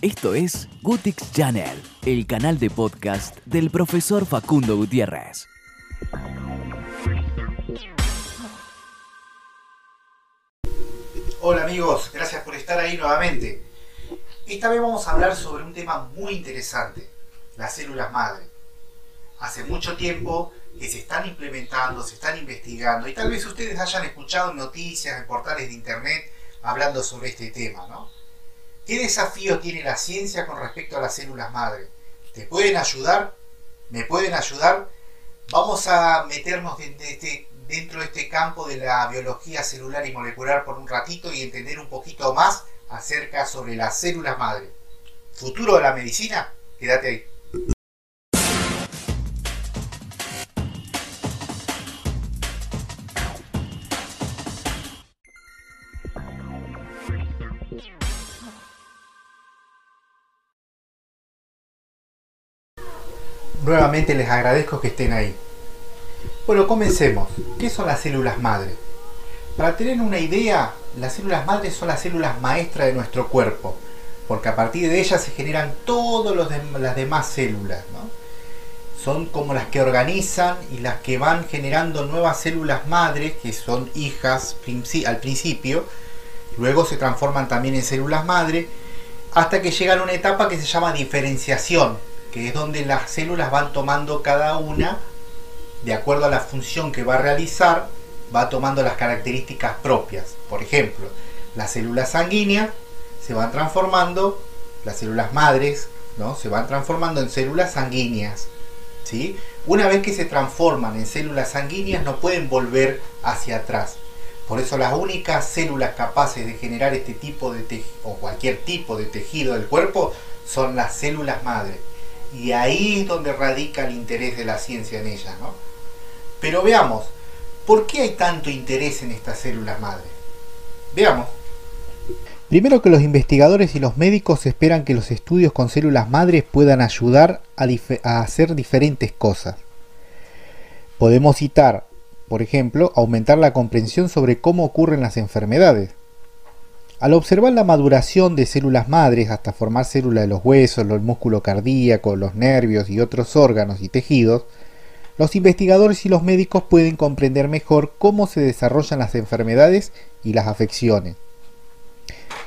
Esto es Gutix Channel, el canal de podcast del profesor Facundo Gutiérrez. Hola amigos, gracias por estar ahí nuevamente. Esta vez vamos a hablar sobre un tema muy interesante, las células madre. Hace mucho tiempo que se están implementando, se están investigando y tal vez ustedes hayan escuchado noticias en portales de internet hablando sobre este tema, ¿no? ¿Qué desafío tiene la ciencia con respecto a las células madre? ¿Te pueden ayudar? ¿Me pueden ayudar? Vamos a meternos este, dentro de este campo de la biología celular y molecular por un ratito y entender un poquito más acerca sobre las células madre. ¿Futuro de la medicina? Quédate ahí. Nuevamente les agradezco que estén ahí. Bueno, comencemos. ¿Qué son las células madre? Para tener una idea, las células madre son las células maestras de nuestro cuerpo, porque a partir de ellas se generan todas las demás células. Son como las que organizan y las que van generando nuevas células madres, que son hijas al principio, luego se transforman también en células madre, hasta que llegan a una etapa que se llama diferenciación, que es donde las células van tomando cada una, de acuerdo a la función que va a realizar, va tomando las características propias. Por ejemplo, las células sanguíneas se van transformando, las células madres, ¿no? Se van transformando en células sanguíneas. ¿sí? Una vez que se transforman en células sanguíneas no pueden volver hacia atrás. Por eso las únicas células capaces de generar este tipo de o cualquier tipo de tejido del cuerpo son las células madre. Y ahí es donde radica el interés de la ciencia en ellas, ¿no? Pero veamos, ¿por qué hay tanto interés en estas células madre? Veamos. Primero que los investigadores y los médicos esperan que los estudios con células madres puedan ayudar a, a hacer diferentes cosas. Podemos citar, por ejemplo, aumentar la comprensión sobre cómo ocurren las enfermedades, al observar la maduración de células madres hasta formar células de los huesos, el músculo cardíaco, los nervios y otros órganos y tejidos, los investigadores y los médicos pueden comprender mejor cómo se desarrollan las enfermedades y las afecciones.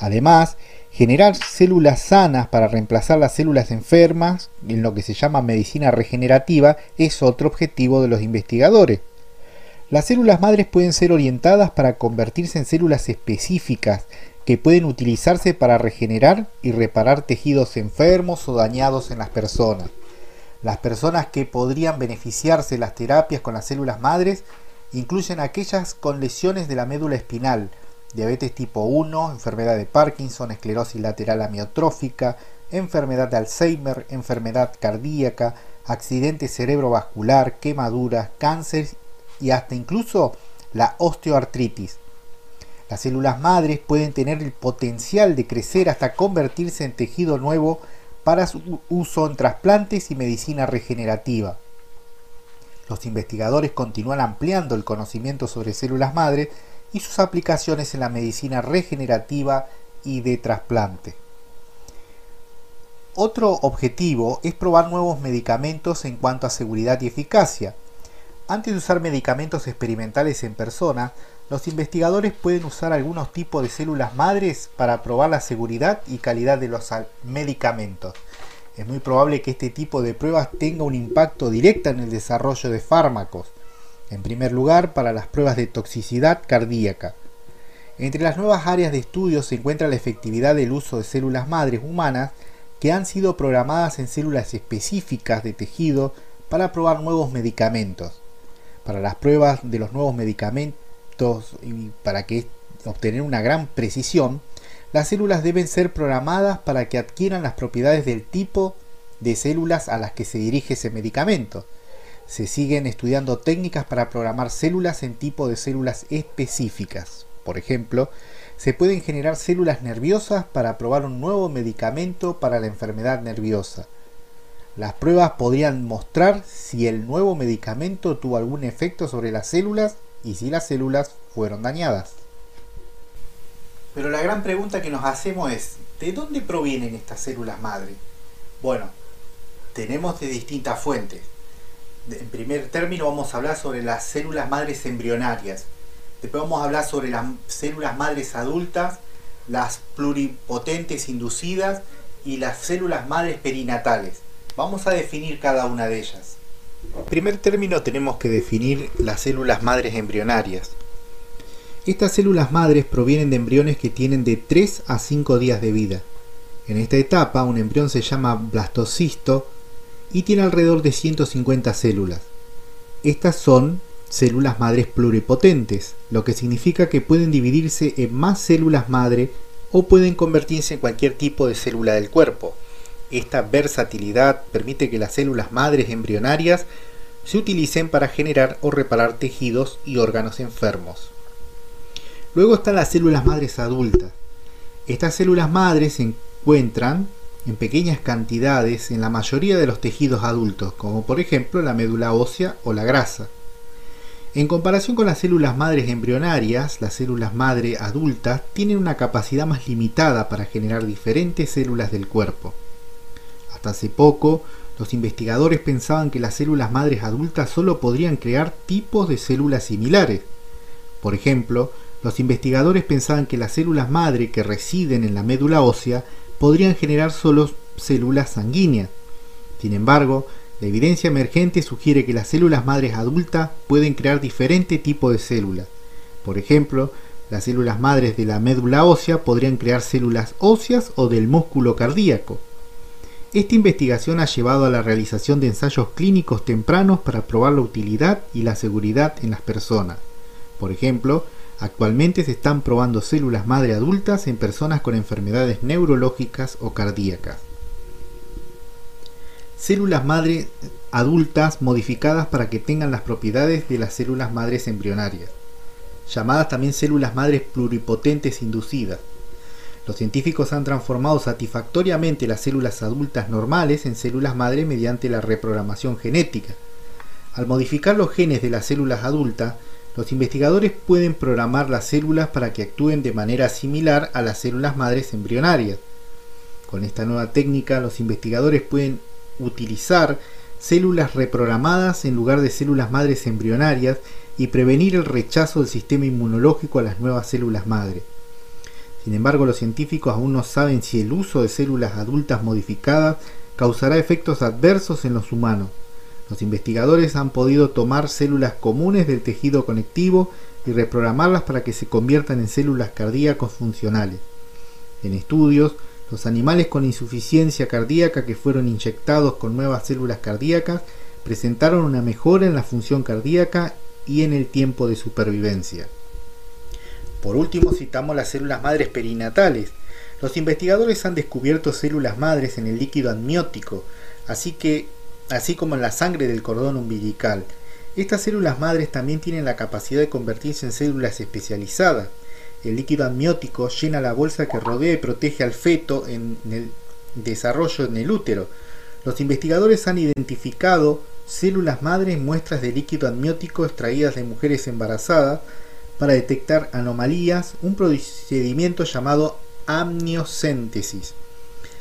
Además, generar células sanas para reemplazar las células enfermas, en lo que se llama medicina regenerativa, es otro objetivo de los investigadores. Las células madres pueden ser orientadas para convertirse en células específicas que pueden utilizarse para regenerar y reparar tejidos enfermos o dañados en las personas. Las personas que podrían beneficiarse de las terapias con las células madres incluyen aquellas con lesiones de la médula espinal, diabetes tipo 1, enfermedad de Parkinson, esclerosis lateral amiotrófica, enfermedad de Alzheimer, enfermedad cardíaca, accidente cerebrovascular, quemaduras, cáncer y hasta incluso la osteoartritis. Las células madres pueden tener el potencial de crecer hasta convertirse en tejido nuevo para su uso en trasplantes y medicina regenerativa. Los investigadores continúan ampliando el conocimiento sobre células madres y sus aplicaciones en la medicina regenerativa y de trasplante. Otro objetivo es probar nuevos medicamentos en cuanto a seguridad y eficacia. Antes de usar medicamentos experimentales en personas, los investigadores pueden usar algunos tipos de células madres para probar la seguridad y calidad de los medicamentos. Es muy probable que este tipo de pruebas tenga un impacto directo en el desarrollo de fármacos. En primer lugar, para las pruebas de toxicidad cardíaca. Entre las nuevas áreas de estudio se encuentra la efectividad del uso de células madres humanas que han sido programadas en células específicas de tejido para probar nuevos medicamentos. Para las pruebas de los nuevos medicamentos, y para que obtener una gran precisión, las células deben ser programadas para que adquieran las propiedades del tipo de células a las que se dirige ese medicamento. Se siguen estudiando técnicas para programar células en tipo de células específicas. Por ejemplo, se pueden generar células nerviosas para probar un nuevo medicamento para la enfermedad nerviosa. Las pruebas podrían mostrar si el nuevo medicamento tuvo algún efecto sobre las células y si las células fueron dañadas. Pero la gran pregunta que nos hacemos es, ¿De dónde provienen estas células madre? Bueno, tenemos de distintas fuentes. En primer término vamos a hablar sobre las células madres embrionarias. Después vamos a hablar sobre las células madres adultas, las pluripotentes inducidas y las células madres perinatales. Vamos a definir cada una de ellas. Primer término tenemos que definir las células madres embrionarias. Estas células madres provienen de embriones que tienen de 3 a 5 días de vida. En esta etapa un embrión se llama blastocisto y tiene alrededor de 150 células. Estas son células madres pluripotentes, lo que significa que pueden dividirse en más células madre o pueden convertirse en cualquier tipo de célula del cuerpo. Esta versatilidad permite que las células madres embrionarias se utilicen para generar o reparar tejidos y órganos enfermos. Luego están las células madres adultas. Estas células madres se encuentran en pequeñas cantidades en la mayoría de los tejidos adultos, como por ejemplo la médula ósea o la grasa. En comparación con las células madres embrionarias, las células madre adultas tienen una capacidad más limitada para generar diferentes células del cuerpo. Hasta hace poco, los investigadores pensaban que las células madres adultas solo podrían crear tipos de células similares. Por ejemplo, los investigadores pensaban que las células madre que residen en la médula ósea podrían generar solo células sanguíneas. Sin embargo, la evidencia emergente sugiere que las células madres adultas pueden crear diferentes tipos de células. Por ejemplo, las células madres de la médula ósea podrían crear células óseas o del músculo cardíaco. Esta investigación ha llevado a la realización de ensayos clínicos tempranos para probar la utilidad y la seguridad en las personas. Por ejemplo, Actualmente se están probando células madre adultas en personas con enfermedades neurológicas o cardíacas. Células madre adultas modificadas para que tengan las propiedades de las células madres embrionarias, llamadas también células madres pluripotentes inducidas. Los científicos han transformado satisfactoriamente las células adultas normales en células madre mediante la reprogramación genética. Al modificar los genes de las células adultas, los investigadores pueden programar las células para que actúen de manera similar a las células madres embrionarias. Con esta nueva técnica, los investigadores pueden utilizar células reprogramadas en lugar de células madres embrionarias y prevenir el rechazo del sistema inmunológico a las nuevas células madre. Sin embargo, los científicos aún no saben si el uso de células adultas modificadas causará efectos adversos en los humanos. Los investigadores han podido tomar células comunes del tejido conectivo y reprogramarlas para que se conviertan en células cardíacos funcionales. En estudios, los animales con insuficiencia cardíaca que fueron inyectados con nuevas células cardíacas presentaron una mejora en la función cardíaca y en el tiempo de supervivencia. Por último, citamos las células madres perinatales. Los investigadores han descubierto células madres en el líquido amniótico, así que así como en la sangre del cordón umbilical. Estas células madres también tienen la capacidad de convertirse en células especializadas. El líquido amniótico llena la bolsa que rodea y protege al feto en el desarrollo en el útero. Los investigadores han identificado células madres muestras de líquido amniótico extraídas de mujeres embarazadas para detectar anomalías, un procedimiento llamado amniocéntesis.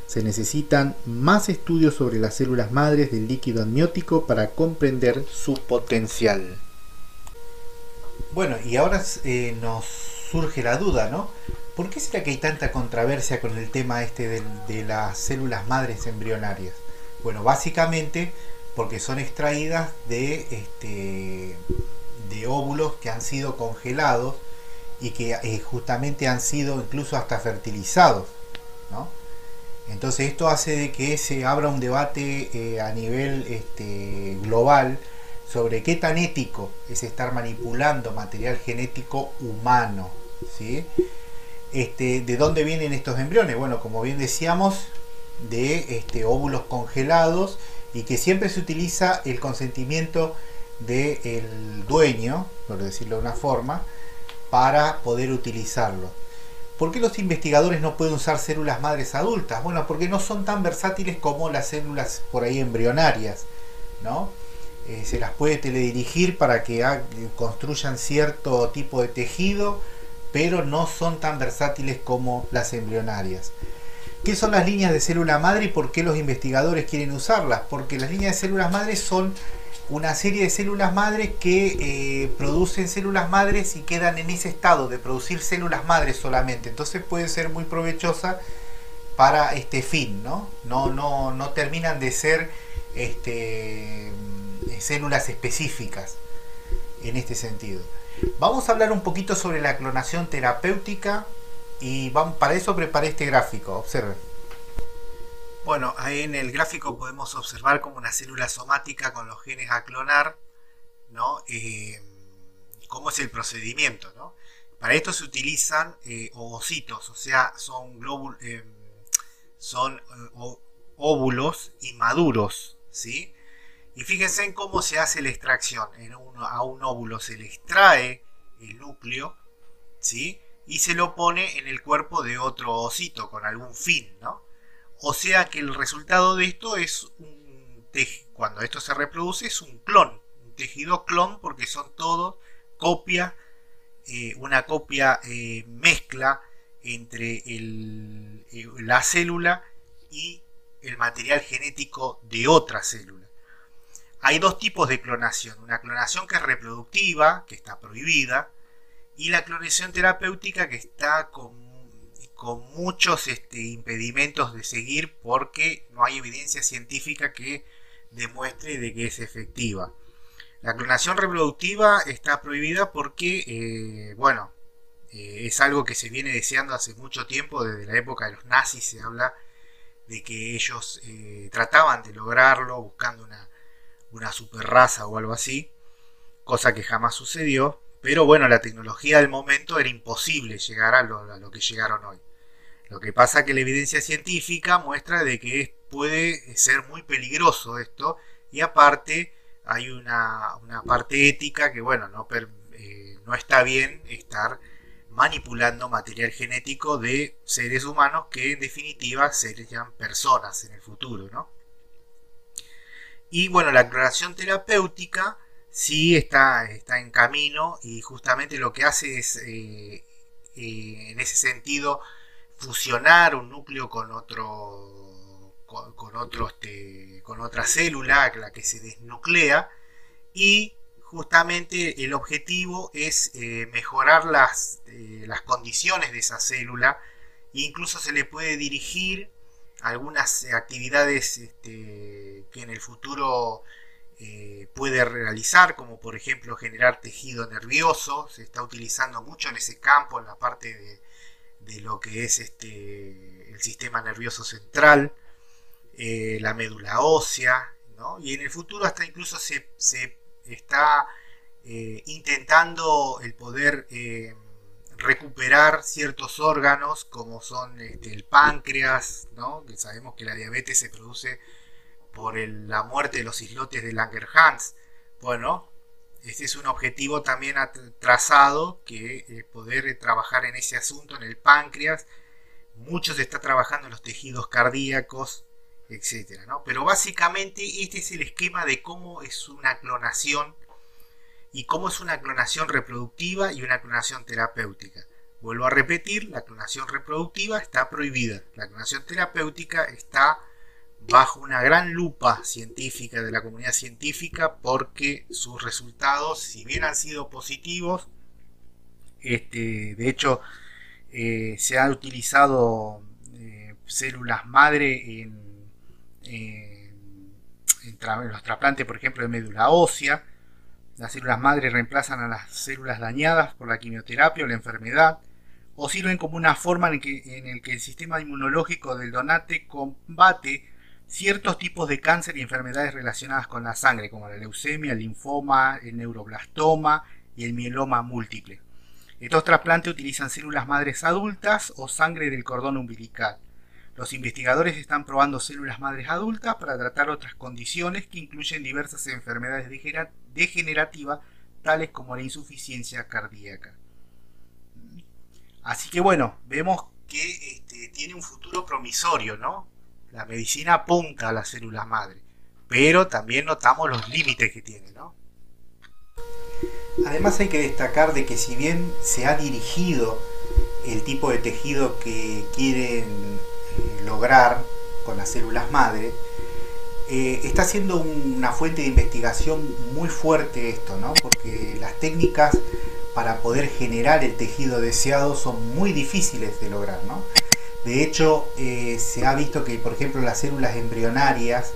Se necesitan más estudios sobre las células madres del líquido amniótico para comprender su potencial. Bueno, y ahora eh, nos surge la duda, ¿no? ¿Por qué será que hay tanta controversia con el tema este de, de las células madres embrionarias? Bueno, básicamente porque son extraídas de, este, de óvulos que han sido congelados y que eh, justamente han sido incluso hasta fertilizados, ¿no? Entonces esto hace de que se abra un debate eh, a nivel este, global sobre qué tan ético es estar manipulando material genético humano. ¿sí? Este, ¿De dónde vienen estos embriones? Bueno, como bien decíamos, de este, óvulos congelados y que siempre se utiliza el consentimiento del dueño, por decirlo de una forma, para poder utilizarlo. ¿Por qué los investigadores no pueden usar células madres adultas? Bueno, porque no son tan versátiles como las células por ahí embrionarias, ¿no? Eh, se las puede teledirigir para que construyan cierto tipo de tejido, pero no son tan versátiles como las embrionarias. ¿Qué son las líneas de célula madre y por qué los investigadores quieren usarlas? Porque las líneas de células madres son una serie de células madres que eh, producen células madres y quedan en ese estado de producir células madres solamente. Entonces puede ser muy provechosa para este fin, ¿no? No, no, no terminan de ser este, células específicas en este sentido. Vamos a hablar un poquito sobre la clonación terapéutica y vamos, para eso preparé este gráfico. Observen. Bueno, ahí en el gráfico podemos observar como una célula somática con los genes a clonar, ¿no? Eh, ¿Cómo es el procedimiento? ¿no? Para esto se utilizan eh, ovocitos, o sea, son, eh, son óvulos inmaduros, ¿sí? Y fíjense en cómo se hace la extracción. A un óvulo se le extrae el núcleo, ¿sí? Y se lo pone en el cuerpo de otro ovocito con algún fin, ¿no? O sea que el resultado de esto es un tejido, cuando esto se reproduce es un clon, un tejido clon porque son todos copia, eh, una copia eh, mezcla entre eh, la célula y el material genético de otra célula. Hay dos tipos de clonación, una clonación que es reproductiva, que está prohibida, y la clonación terapéutica que está con con muchos este, impedimentos de seguir porque no hay evidencia científica que demuestre de que es efectiva. La clonación reproductiva está prohibida porque, eh, bueno, eh, es algo que se viene deseando hace mucho tiempo, desde la época de los nazis se habla de que ellos eh, trataban de lograrlo buscando una, una super raza o algo así, cosa que jamás sucedió, pero bueno, la tecnología del momento era imposible llegar a lo que llegaron hoy. Lo que pasa es que la evidencia científica muestra de que puede ser muy peligroso esto y aparte hay una, parte ética que bueno, no, eh, no está bien estar manipulando material genético de seres humanos que en definitiva serían personas en el futuro, ¿no? Y bueno, la clonación terapéutica sí está, está en camino y justamente lo que hace es, eh, eh, en ese sentido, fusionar un núcleo con otro con, otro este, con otra célula la que se desnuclea y justamente el objetivo es eh, mejorar las, las condiciones de esa célula. E incluso se le puede dirigir algunas actividades este, que en el futuro eh, puede realizar, como por ejemplo generar tejido nervioso, se está utilizando mucho en ese campo, en la parte de, de lo que es este, el sistema nervioso central, eh, la médula ósea, y en el futuro hasta incluso se, está eh, intentando el poder recuperar ciertos órganos como son este, el páncreas, ¿no? que sabemos que la diabetes se produce por la muerte de los islotes de Langerhans. Bueno, este es un objetivo también trazado, que es poder eh, trabajar en ese asunto, en el páncreas. Mucho se está trabajando en los tejidos cardíacos, etc. Pero básicamente este es el esquema de cómo es una clonación y cómo es una clonación reproductiva y una clonación terapéutica. Vuelvo a repetir, la clonación reproductiva está prohibida. La clonación terapéutica está bajo una gran lupa científica de la comunidad científica porque sus resultados, si bien han sido positivos, este, de hecho eh, se han utilizado eh, células madre en, los trasplantes, por ejemplo, de médula ósea. Las células madre reemplazan a las células dañadas por la quimioterapia o la enfermedad, o sirven como una forma en, que, en el que el sistema inmunológico del donante combate ciertos tipos de cáncer y enfermedades relacionadas con la sangre, como la leucemia, el linfoma, el neuroblastoma y el mieloma múltiple. Estos trasplantes utilizan células madres adultas o sangre del cordón umbilical. Los investigadores están probando células madres adultas para tratar otras condiciones que incluyen diversas enfermedades degenerativas, tales como la insuficiencia cardíaca. Así que bueno, vemos que este, tiene un futuro promisorio, ¿no? La medicina apunta a las células madre, pero también notamos los límites que tiene, ¿no? Además hay que destacar de que si bien se ha dirigido el tipo de tejido que quieren eh, lograr con las células madre, eh, está siendo una fuente de investigación muy fuerte esto, ¿no? Porque las técnicas para poder generar el tejido deseado son muy difíciles de lograr, ¿no? De hecho, eh, se ha visto que, por ejemplo, las células embrionarias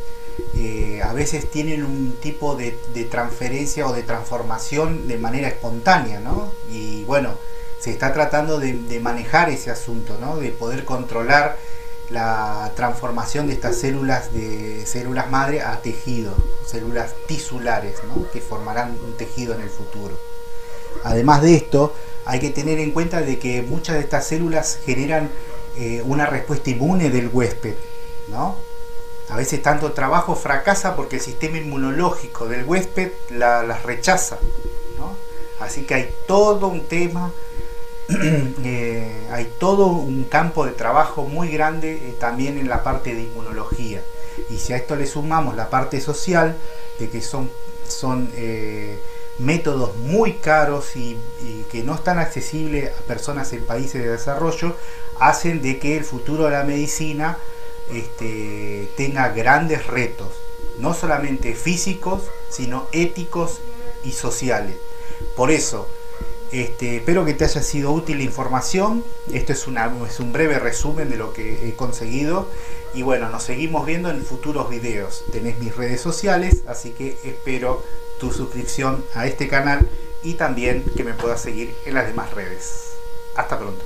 eh, a veces tienen un tipo de, transferencia o de transformación de manera espontánea, ¿no? Y bueno, se está tratando de, de manejar ese asunto, ¿no? De poder controlar la transformación de estas células de células madre a tejido, células tisulares, ¿no? que formarán un tejido en el futuro. Además de esto, hay que tener en cuenta de que muchas de estas células generan eh, una respuesta inmune del huésped, ¿no? A veces tanto trabajo fracasa porque el sistema inmunológico del huésped las rechaza, ¿no? Así que hay todo un tema Eh, hay todo un campo de trabajo muy grande eh, también en la parte de inmunología. Y si a esto le sumamos la parte social, de que son, son métodos muy caros y, que no están accesibles a personas en países de desarrollo, hacen de que el futuro de la medicina este, tenga grandes retos, no solamente físicos, sino éticos y sociales. Por eso, este, espero que te haya sido útil la información. Esto es, es un breve resumen de lo que he conseguido. Y bueno, nos seguimos viendo en futuros videos. Tenés mis redes sociales, así que espero tu suscripción a este canal y también que me puedas seguir en las demás redes. Hasta pronto.